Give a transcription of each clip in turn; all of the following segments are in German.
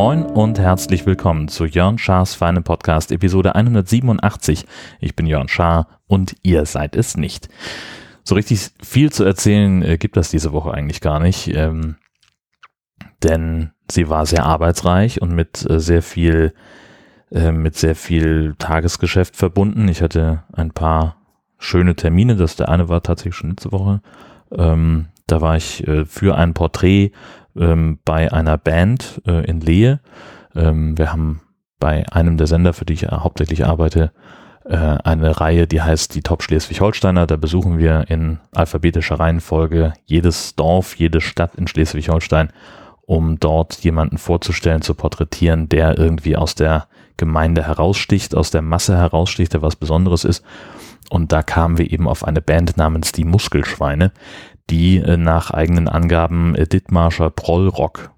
Moin und herzlich willkommen zu Jörn Schars Feine Podcast Episode 187. Ich bin Jörn Schaar und ihr seid es nicht. So richtig viel zu erzählen äh, gibt das diese Woche eigentlich gar nicht, ähm, denn sie war sehr arbeitsreich und mit äh, sehr viel äh, mit sehr viel Tagesgeschäft verbunden. Ich hatte ein paar schöne Termine. Das der eine war tatsächlich schon letzte Woche. Ähm, da war ich äh, für ein Porträt ähm, bei einer Band äh, in Lehe. Ähm, wir haben bei einem der Sender, für die ich hauptsächlich arbeite, äh, eine Reihe, die heißt die Top Schleswig-Holsteiner. Da besuchen wir in alphabetischer Reihenfolge jedes Dorf, jede Stadt in Schleswig-Holstein, um dort jemanden vorzustellen, zu porträtieren, der irgendwie aus der Gemeinde heraussticht, aus der Masse heraussticht, der was Besonderes ist. Und da kamen wir eben auf eine Band namens die Muskelschweine, die äh, nach eigenen Angaben äh, Dithmarscher Prollrock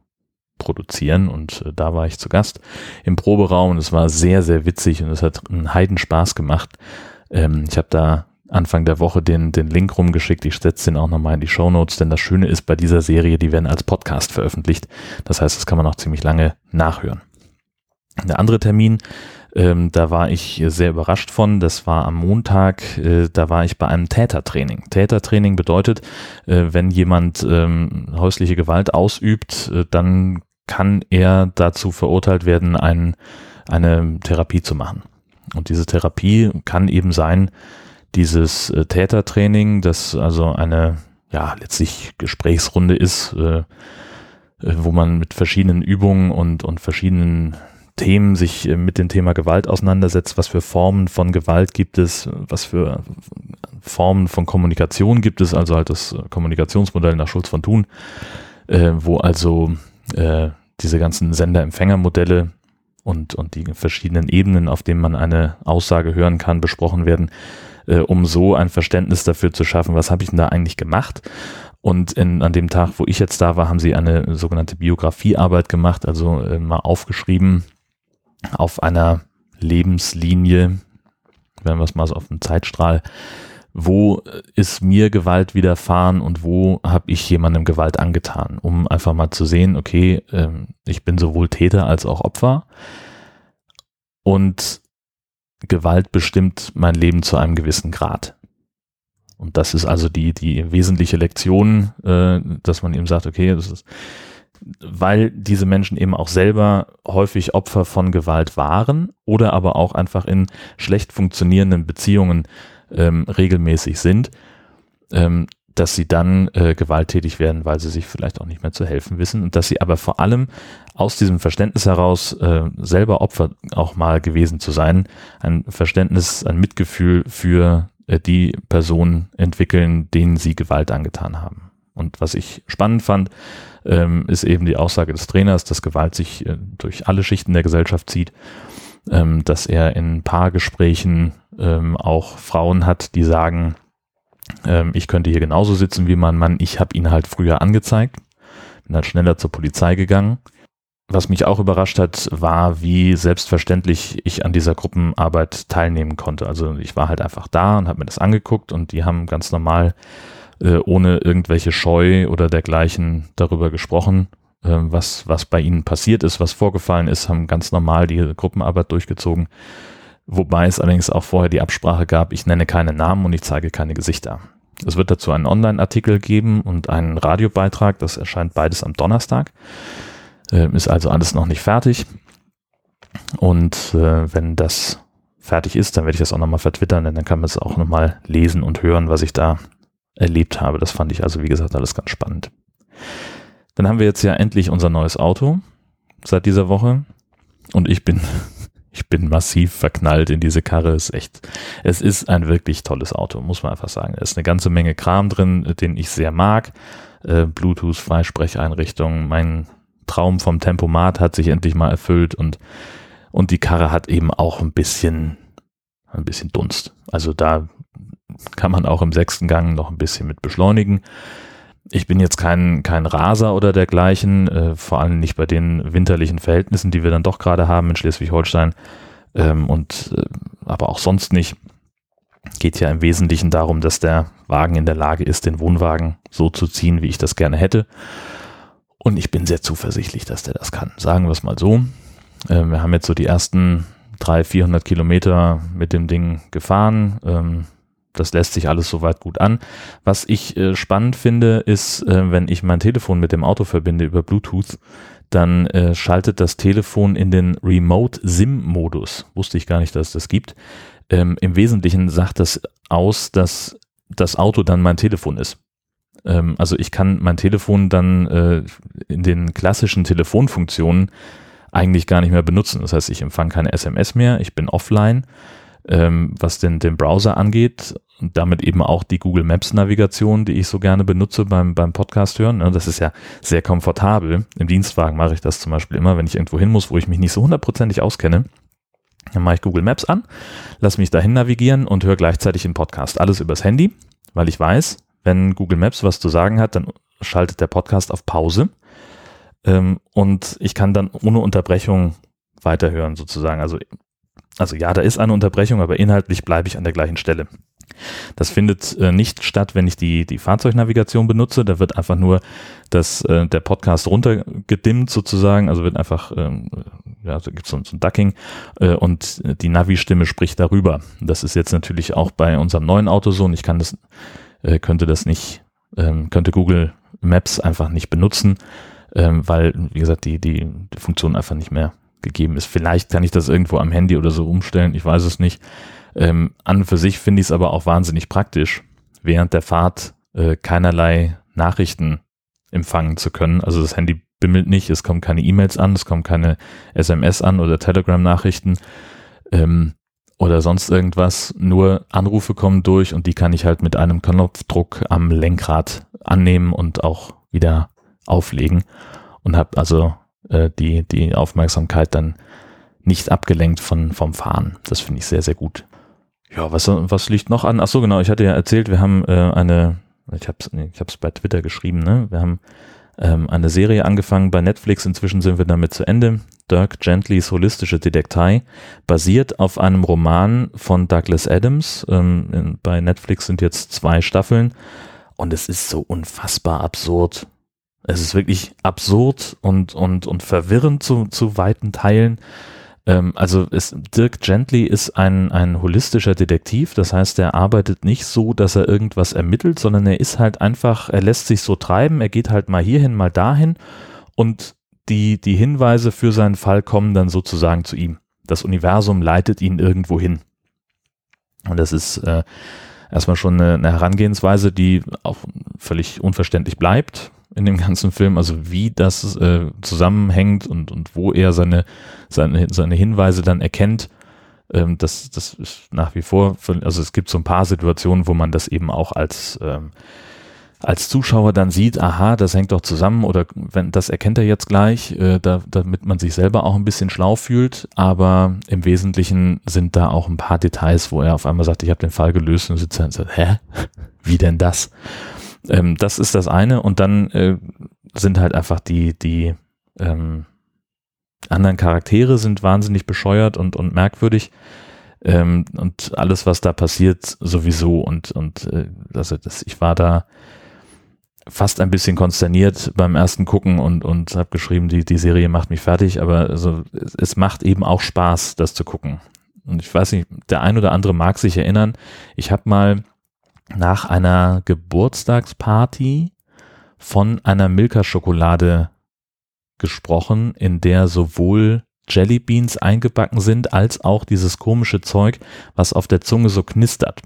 produzieren und äh, da war ich zu Gast im Proberaum und es war sehr, sehr witzig und es hat einen Heidenspaß gemacht. Ähm, ich habe da Anfang der Woche den, den Link rumgeschickt. Ich setze den auch nochmal in die Show Notes, denn das Schöne ist bei dieser Serie, die werden als Podcast veröffentlicht. Das heißt, das kann man auch ziemlich lange nachhören. Der andere Termin ähm, da war ich sehr überrascht von. Das war am Montag, äh, da war ich bei einem Tätertraining. Tätertraining bedeutet, äh, wenn jemand ähm, häusliche Gewalt ausübt, äh, dann kann er dazu verurteilt werden, ein, eine Therapie zu machen. Und diese Therapie kann eben sein, dieses äh, Tätertraining, das also eine, ja, letztlich Gesprächsrunde ist, äh, äh wo man mit verschiedenen Übungen und, und verschiedenen Themen sich äh, mit dem Thema Gewalt auseinandersetzt, was für Formen von Gewalt gibt es, was für Formen von Kommunikation gibt es, also halt das Kommunikationsmodell nach Schulz von Thun, äh, wo also äh, diese ganzen Sender-Empfänger-Modelle und, und die verschiedenen Ebenen, auf denen man eine Aussage hören kann, besprochen werden, äh, um so ein Verständnis dafür zu schaffen, was habe ich denn da eigentlich gemacht? Und in, an dem Tag, wo ich jetzt da war, haben sie eine sogenannte Biografiearbeit gemacht, also äh, mal aufgeschrieben, auf einer Lebenslinie, wenn wir es mal so auf dem Zeitstrahl, wo ist mir Gewalt widerfahren und wo habe ich jemandem Gewalt angetan, um einfach mal zu sehen, okay, ähm, ich bin sowohl Täter als auch Opfer und Gewalt bestimmt mein Leben zu einem gewissen Grad. Und das ist also die, die wesentliche Lektion, äh, dass man eben sagt, okay, das ist, weil diese Menschen eben auch selber häufig Opfer von Gewalt waren oder aber auch einfach in schlecht funktionierenden Beziehungen ähm, regelmäßig sind, ähm, dass sie dann äh, gewalttätig werden, weil sie sich vielleicht auch nicht mehr zu helfen wissen und dass sie aber vor allem aus diesem Verständnis heraus äh, selber Opfer auch mal gewesen zu sein, ein Verständnis, ein Mitgefühl für äh, die Personen entwickeln, denen sie Gewalt angetan haben. Und was ich spannend fand, ähm, ist eben die Aussage des Trainers, dass Gewalt sich äh, durch alle Schichten der Gesellschaft zieht, ähm, dass er in Paargesprächen ähm, auch Frauen hat, die sagen, ähm, ich könnte hier genauso sitzen wie mein Mann, ich habe ihn halt früher angezeigt, bin halt schneller zur Polizei gegangen. Was mich auch überrascht hat, war, wie selbstverständlich ich an dieser Gruppenarbeit teilnehmen konnte. Also ich war halt einfach da und habe mir das angeguckt und die haben ganz normal äh, ohne irgendwelche Scheu oder dergleichen darüber gesprochen, was, was bei ihnen passiert ist, was vorgefallen ist, haben ganz normal die Gruppenarbeit durchgezogen. Wobei es allerdings auch vorher die Absprache gab, ich nenne keine Namen und ich zeige keine Gesichter. Es wird dazu einen Online-Artikel geben und einen Radiobeitrag, das erscheint beides am Donnerstag. Äh, ist also alles noch nicht fertig. Und äh, wenn das fertig ist, dann werde ich das auch nochmal vertwittern, denn dann kann man es auch nochmal lesen und hören, was ich da erlebt habe. Das fand ich also, wie gesagt, alles ganz spannend. Dann haben wir jetzt ja endlich unser neues Auto seit dieser Woche und ich bin, ich bin massiv verknallt in diese Karre. Es ist echt, es ist ein wirklich tolles Auto, muss man einfach sagen. Es ist eine ganze Menge Kram drin, den ich sehr mag. Äh, Bluetooth, Freisprecheinrichtungen, mein Traum vom Tempomat hat sich endlich mal erfüllt und, und die Karre hat eben auch ein bisschen, ein bisschen Dunst. Also da kann man auch im sechsten Gang noch ein bisschen mit beschleunigen. Ich bin jetzt kein, kein Raser oder dergleichen, äh, vor allem nicht bei den winterlichen Verhältnissen, die wir dann doch gerade haben in Schleswig-Holstein. Ähm, und äh, ab aber auch sonst nicht. Geht ja im Wesentlichen darum, dass der Wagen in der Lage ist, den Wohnwagen so zu ziehen, wie ich das gerne hätte. Und ich bin sehr zuversichtlich, dass der das kann. Sagen wir es mal so. Äh, wir haben jetzt so die ersten 300, 400 Kilometer mit dem Ding gefahren. Ähm, das lässt sich alles soweit gut an. Was ich äh, spannend finde, ist, äh, wenn ich mein Telefon mit dem Auto verbinde über Bluetooth, dann äh, schaltet das Telefon in den Remote SIM-Modus. Wusste ich gar nicht, dass es das gibt. Ähm, Im Wesentlichen sagt das aus, dass das Auto dann mein Telefon ist. Ähm, also ich kann mein Telefon dann äh, in den klassischen Telefonfunktionen eigentlich gar nicht mehr benutzen. Das heißt, ich empfange keine SMS mehr, ich bin offline ähm, was den, den Browser angeht und damit eben auch die Google Maps Navigation, die ich so gerne benutze beim, beim Podcast hören. Ne? Das ist ja sehr komfortabel. Im Dienstwagen mache ich das zum Beispiel immer, wenn ich irgendwo hin muss, wo ich mich nicht so hundertprozentig auskenne. Dann mache ich Google Maps an, lasse mich dahin navigieren und höre gleichzeitig den Podcast. Alles übers Handy, weil ich weiß, wenn Google Maps was zu sagen hat, dann schaltet der Podcast auf Pause ähm, und ich kann dann ohne Unterbrechung weiterhören sozusagen. Also also ja, da ist eine Unterbrechung, aber inhaltlich bleibe ich an der gleichen Stelle. Das findet äh, nicht statt, wenn ich die, die Fahrzeugnavigation benutze. Da wird einfach nur das, äh, der Podcast runtergedimmt sozusagen. Also wird einfach, ähm, ja, da gibt so, so ein Ducking äh, und die Navi-Stimme spricht darüber. Das ist jetzt natürlich auch bei unserem neuen Auto so und ich kann das, äh, könnte das nicht, ähm, könnte Google Maps einfach nicht benutzen, ähm, weil, wie gesagt, die, die, die Funktion einfach nicht mehr gegeben ist. Vielleicht kann ich das irgendwo am Handy oder so umstellen, ich weiß es nicht. Ähm, an und für sich finde ich es aber auch wahnsinnig praktisch, während der Fahrt äh, keinerlei Nachrichten empfangen zu können. Also das Handy bimmelt nicht, es kommen keine E-Mails an, es kommen keine SMS an oder Telegram-Nachrichten ähm, oder sonst irgendwas. Nur Anrufe kommen durch und die kann ich halt mit einem Knopfdruck am Lenkrad annehmen und auch wieder auflegen und habe also äh, die, die Aufmerksamkeit dann nicht abgelenkt von, vom Fahren. Das finde ich sehr, sehr gut. Ja, was, was liegt noch an? Ach so, genau, ich hatte ja erzählt, wir haben äh, eine, ich habe es ich bei Twitter geschrieben, ne? Wir haben ähm, eine Serie angefangen bei Netflix, inzwischen sind wir damit zu Ende. Dirk Gentlys Holistische Detektei, basiert auf einem Roman von Douglas Adams. Ähm, bei Netflix sind jetzt zwei Staffeln und es ist so unfassbar absurd. Es ist wirklich absurd und, und, und verwirrend zu, zu weiten Teilen. Ähm, also es, Dirk Gently ist ein, ein holistischer Detektiv. Das heißt, er arbeitet nicht so, dass er irgendwas ermittelt, sondern er ist halt einfach, er lässt sich so treiben. Er geht halt mal hierhin, mal dahin und die, die Hinweise für seinen Fall kommen dann sozusagen zu ihm. Das Universum leitet ihn irgendwo hin. Und das ist äh, erstmal schon eine, eine Herangehensweise, die auch völlig unverständlich bleibt in dem ganzen Film, also wie das äh, zusammenhängt und, und wo er seine, seine, seine Hinweise dann erkennt, ähm, das, das ist nach wie vor, also es gibt so ein paar Situationen, wo man das eben auch als, ähm, als Zuschauer dann sieht, aha, das hängt doch zusammen oder wenn das erkennt er jetzt gleich, äh, da, damit man sich selber auch ein bisschen schlau fühlt, aber im Wesentlichen sind da auch ein paar Details, wo er auf einmal sagt, ich habe den Fall gelöst und sitzt und sagt, hä, wie denn das? Ähm, das ist das eine und dann äh, sind halt einfach die, die ähm, anderen Charaktere sind wahnsinnig bescheuert und, und merkwürdig. Ähm, und alles, was da passiert, sowieso. Und, und äh, also das, ich war da fast ein bisschen konsterniert beim ersten Gucken und, und habe geschrieben, die, die Serie macht mich fertig, aber also, es, macht eben auch Spaß, das zu gucken. Und ich weiß nicht, der ein oder andere mag sich erinnern, ich habe mal nach einer Geburtstagsparty von einer Milka-Schokolade gesprochen, in der sowohl Jellybeans eingebacken sind, als auch dieses komische Zeug, was auf der Zunge so knistert.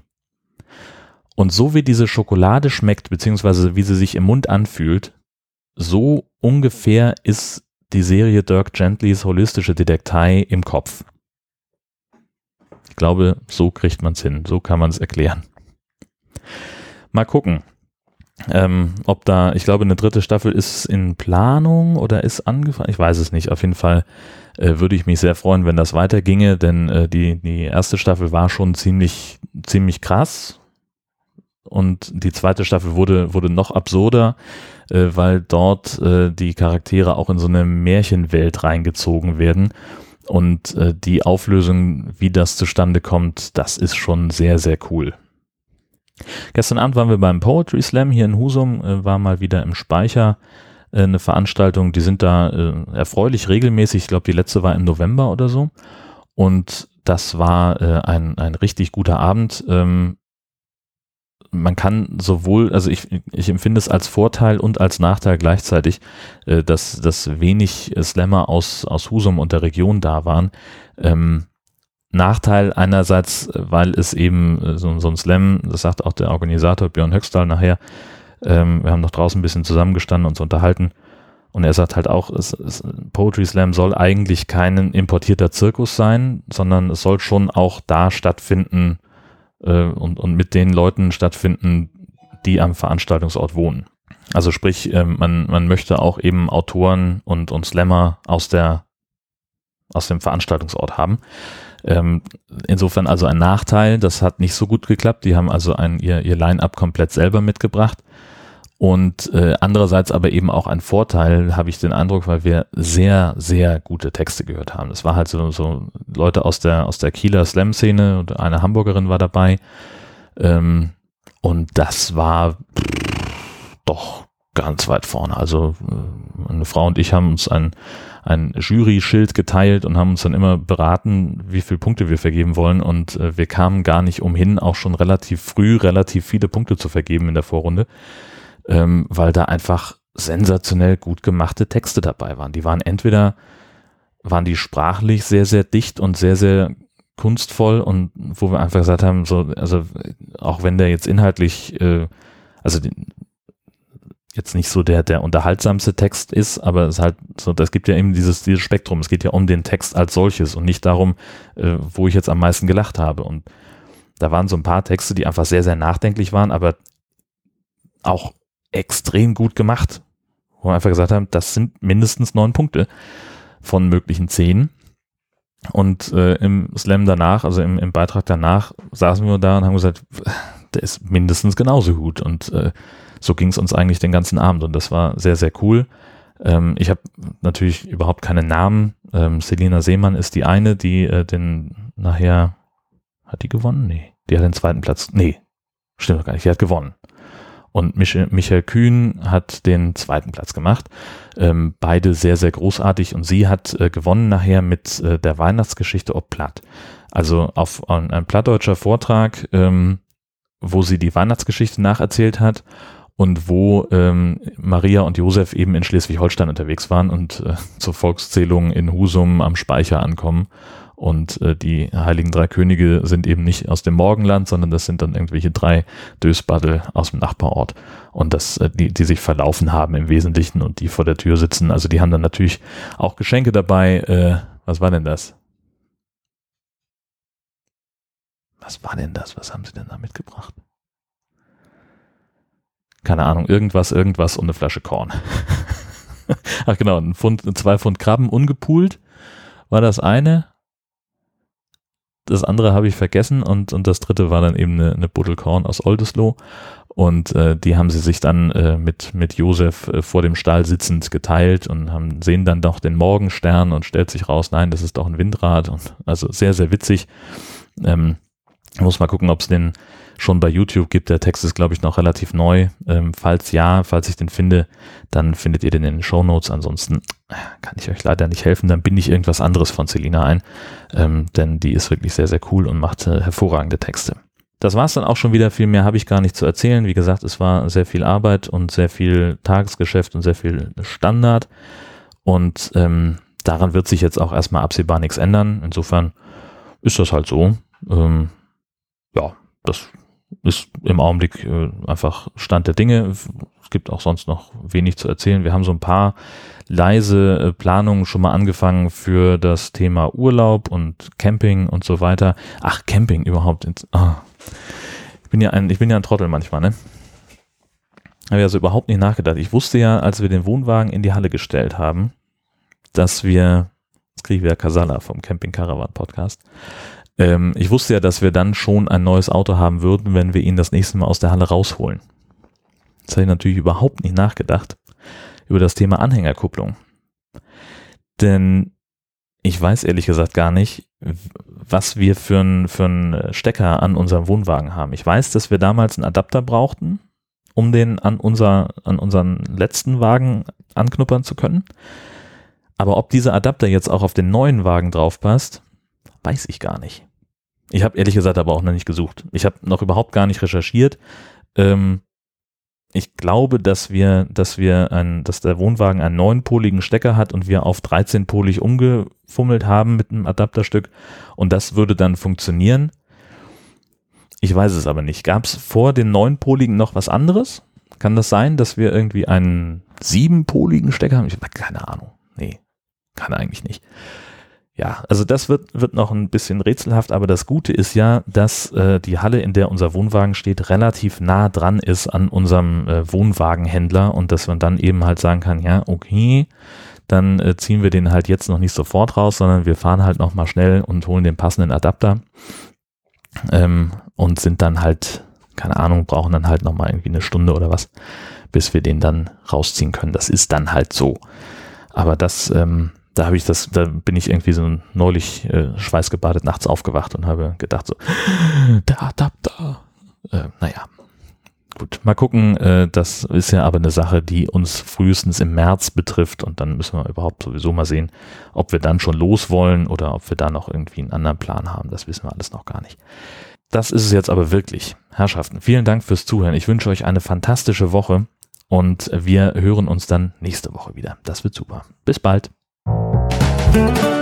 Und so wie diese Schokolade schmeckt, beziehungsweise wie sie sich im Mund anfühlt, so ungefähr ist die Serie Dirk Gentlys holistische Detektei im Kopf. Ich glaube, so kriegt man es hin, so kann man es erklären. Mal gucken. Ähm, ob da, ich glaube, eine dritte Staffel ist in Planung oder ist angefangen. Ich weiß es nicht. Auf jeden Fall äh, würde ich mich sehr freuen, wenn das weiterginge, denn äh, die, die erste Staffel war schon ziemlich, ziemlich krass. Und die zweite Staffel wurde, wurde noch absurder, äh, weil dort äh, die Charaktere auch in so eine Märchenwelt reingezogen werden und äh, die Auflösung, wie das zustande kommt, das ist schon sehr, sehr cool. Gestern Abend waren wir beim Poetry Slam hier in Husum, äh, war mal wieder im Speicher äh, eine Veranstaltung. Die sind da äh, erfreulich regelmäßig. Ich glaube, die letzte war im November oder so. Und das war äh, ein, ein richtig guter Abend. Ähm, man kann sowohl, also ich, ich empfinde es als Vorteil und als Nachteil gleichzeitig, äh, dass, dass wenig Slammer aus, aus Husum und der Region da waren. Ähm, Nachteil einerseits, weil es eben äh, so, so ein Slam, das sagt auch der Organisator Björn Höxtal nachher, ähm, wir haben noch draußen ein bisschen zusammengestanden und uns unterhalten und er sagt halt auch, es, es, Poetry Slam soll eigentlich kein importierter Zirkus sein, sondern es soll schon auch da stattfinden, äh, und, und mit den Leuten stattfinden, die am Veranstaltungsort wohnen. Also sprich, äh, man, man möchte auch eben Autoren und, und Slammer aus der aus dem Veranstaltungsort haben. Ähm, insofern also ein Nachteil, das hat nicht so gut geklappt. Die haben also ein, ihr, ihr Line-up komplett selber mitgebracht. Und äh, andererseits aber eben auch ein Vorteil, habe ich den Eindruck, weil wir sehr, sehr gute Texte gehört haben. Es war halt so, so Leute aus der, aus der Kieler Slam-Szene und eine Hamburgerin war dabei. Ähm, und das war pff, doch ganz weit vorne. Also äh, eine Frau und ich haben uns ein, ein Jury-Schild geteilt und haben uns dann immer beraten, wie viele Punkte wir vergeben wollen. Und äh, wir kamen gar nicht umhin, auch schon relativ früh relativ viele Punkte zu vergeben in der Vorrunde ähm, weil da einfach sensationell gut gemachte Texte dabei waren. Die waren entweder, waren die sprachlich sehr, sehr dicht und sehr, sehr kunstvoll und wo wir einfach gesagt haben, so, also auch wenn der jetzt inhaltlich, äh, also die, jetzt nicht so der, der unterhaltsamste Text ist, aber es halt so, das gibt ja eben dieses, dieses Spektrum. Es geht ja um den Text als solches und nicht darum, äh, wo ich jetzt am meisten gelacht habe. Und da waren so ein paar Texte, die einfach sehr, sehr nachdenklich waren, aber auch extrem gut gemacht. Wo wir einfach gesagt haben, das sind mindestens neun Punkte von möglichen zehn. Und äh, im Slam danach, also im, im Beitrag danach, saßen wir da und haben gesagt, der ist mindestens genauso gut. Und äh, so ging es uns eigentlich den ganzen Abend und das war sehr, sehr cool. Ähm, ich habe natürlich überhaupt keine Namen. Ähm, Selina Seemann ist die eine, die äh, den nachher, hat die gewonnen? Nee, die hat den zweiten Platz. Nee, stimmt doch gar nicht, die hat gewonnen und Michael, Kühn hat den zweiten Platz gemacht. Ähm, beide sehr, sehr großartig und sie hat äh, gewonnen nachher mit äh, der Weihnachtsgeschichte ob Platt. Also auf ein, ein plattdeutscher Vortrag, ähm, wo sie die Weihnachtsgeschichte nacherzählt hat und wo ähm, Maria und Josef eben in Schleswig-Holstein unterwegs waren und äh, zur Volkszählung in Husum am Speicher ankommen und äh, die Heiligen Drei Könige sind eben nicht aus dem Morgenland, sondern das sind dann irgendwelche drei Dösbaddel aus dem Nachbarort. Und das, äh, die, die sich verlaufen haben im Wesentlichen und die vor der Tür sitzen. Also die haben dann natürlich auch Geschenke dabei. Äh, was war denn das? Was war denn das? Was haben sie denn da mitgebracht? Keine Ahnung, irgendwas, irgendwas und eine Flasche Korn. Ach genau, ein Pfund, zwei Pfund Krabben ungepoolt war das eine das andere habe ich vergessen und, und das dritte war dann eben eine, eine Buddelkorn aus Oldesloe. Und äh, die haben sie sich dann äh, mit, mit Josef äh, vor dem Stall sitzend geteilt und haben, sehen dann doch den Morgenstern und stellt sich raus, nein, das ist doch ein Windrad. Und also sehr, sehr witzig. Ähm, muss mal gucken, ob es den schon bei YouTube gibt. Der Text ist, glaube ich, noch relativ neu. Ähm, falls ja, falls ich den finde, dann findet ihr den in den Show Notes. Ansonsten kann ich euch leider nicht helfen. Dann bin ich irgendwas anderes von Selina ein, ähm, denn die ist wirklich sehr, sehr cool und macht äh, hervorragende Texte. Das war es dann auch schon wieder. Viel mehr habe ich gar nicht zu erzählen. Wie gesagt, es war sehr viel Arbeit und sehr viel Tagesgeschäft und sehr viel Standard. Und ähm, daran wird sich jetzt auch erstmal absehbar nichts ändern. Insofern ist das halt so. Ähm, ja, das ist im Augenblick äh, einfach Stand der Dinge. Es gibt auch sonst noch wenig zu erzählen. Wir haben so ein paar leise äh, Planungen schon mal angefangen für das Thema Urlaub und Camping und so weiter. Ach, Camping überhaupt. Ins, ah. Ich bin ja ein, ich bin ja ein Trottel manchmal, ne? Habe also überhaupt nicht nachgedacht. Ich wusste ja, als wir den Wohnwagen in die Halle gestellt haben, dass wir, jetzt kriege ich wieder Kasala vom Camping Caravan Podcast, ähm, ich wusste ja, dass wir dann schon ein neues Auto haben würden, wenn wir ihn das nächste Mal aus der Halle rausholen. Das habe ich natürlich überhaupt nicht nachgedacht über das Thema Anhängerkupplung. Denn ich weiß ehrlich gesagt gar nicht, was wir für einen für Stecker an unserem Wohnwagen haben. Ich weiß, dass wir damals einen Adapter brauchten, um den an unser, an unseren letzten Wagen anknuppern zu können. Aber ob dieser Adapter jetzt auch auf den neuen Wagen drauf passt, weiß ich gar nicht. Ich habe ehrlich gesagt aber auch noch nicht gesucht. Ich habe noch überhaupt gar nicht recherchiert. Ähm, ich glaube, dass wir, dass wir ein, dass der Wohnwagen einen neunpoligen Stecker hat und wir auf 13-polig umgefummelt haben mit einem Adapterstück und das würde dann funktionieren. Ich weiß es aber nicht. Gab es vor den neunpoligen noch was anderes? Kann das sein, dass wir irgendwie einen siebenpoligen Stecker haben? Ich habe keine Ahnung. Nee, kann eigentlich nicht ja, also das wird, wird noch ein bisschen rätselhaft, aber das Gute ist ja, dass äh, die Halle, in der unser Wohnwagen steht, relativ nah dran ist an unserem äh, Wohnwagenhändler und dass man dann eben halt sagen kann, ja, okay, dann äh, ziehen wir den halt jetzt noch nicht sofort raus, sondern wir fahren halt nochmal schnell und holen den passenden Adapter ähm, und sind dann halt, keine Ahnung, brauchen dann halt nochmal irgendwie eine Stunde oder was, bis wir den dann rausziehen können. Das ist dann halt so. Aber das, ähm, da habe ich das, da bin ich irgendwie so neulich äh, schweißgebadet nachts aufgewacht und habe gedacht so, der Adapter. Äh, naja, gut, mal gucken. Äh, das ist ja aber eine Sache, die uns frühestens im März betrifft und dann müssen wir überhaupt sowieso mal sehen, ob wir dann schon los wollen oder ob wir da noch irgendwie einen anderen Plan haben. Das wissen wir alles noch gar nicht. Das ist es jetzt aber wirklich. Herrschaften, vielen Dank fürs Zuhören. Ich wünsche euch eine fantastische Woche und wir hören uns dann nächste Woche wieder. Das wird super. Bis bald. thank you.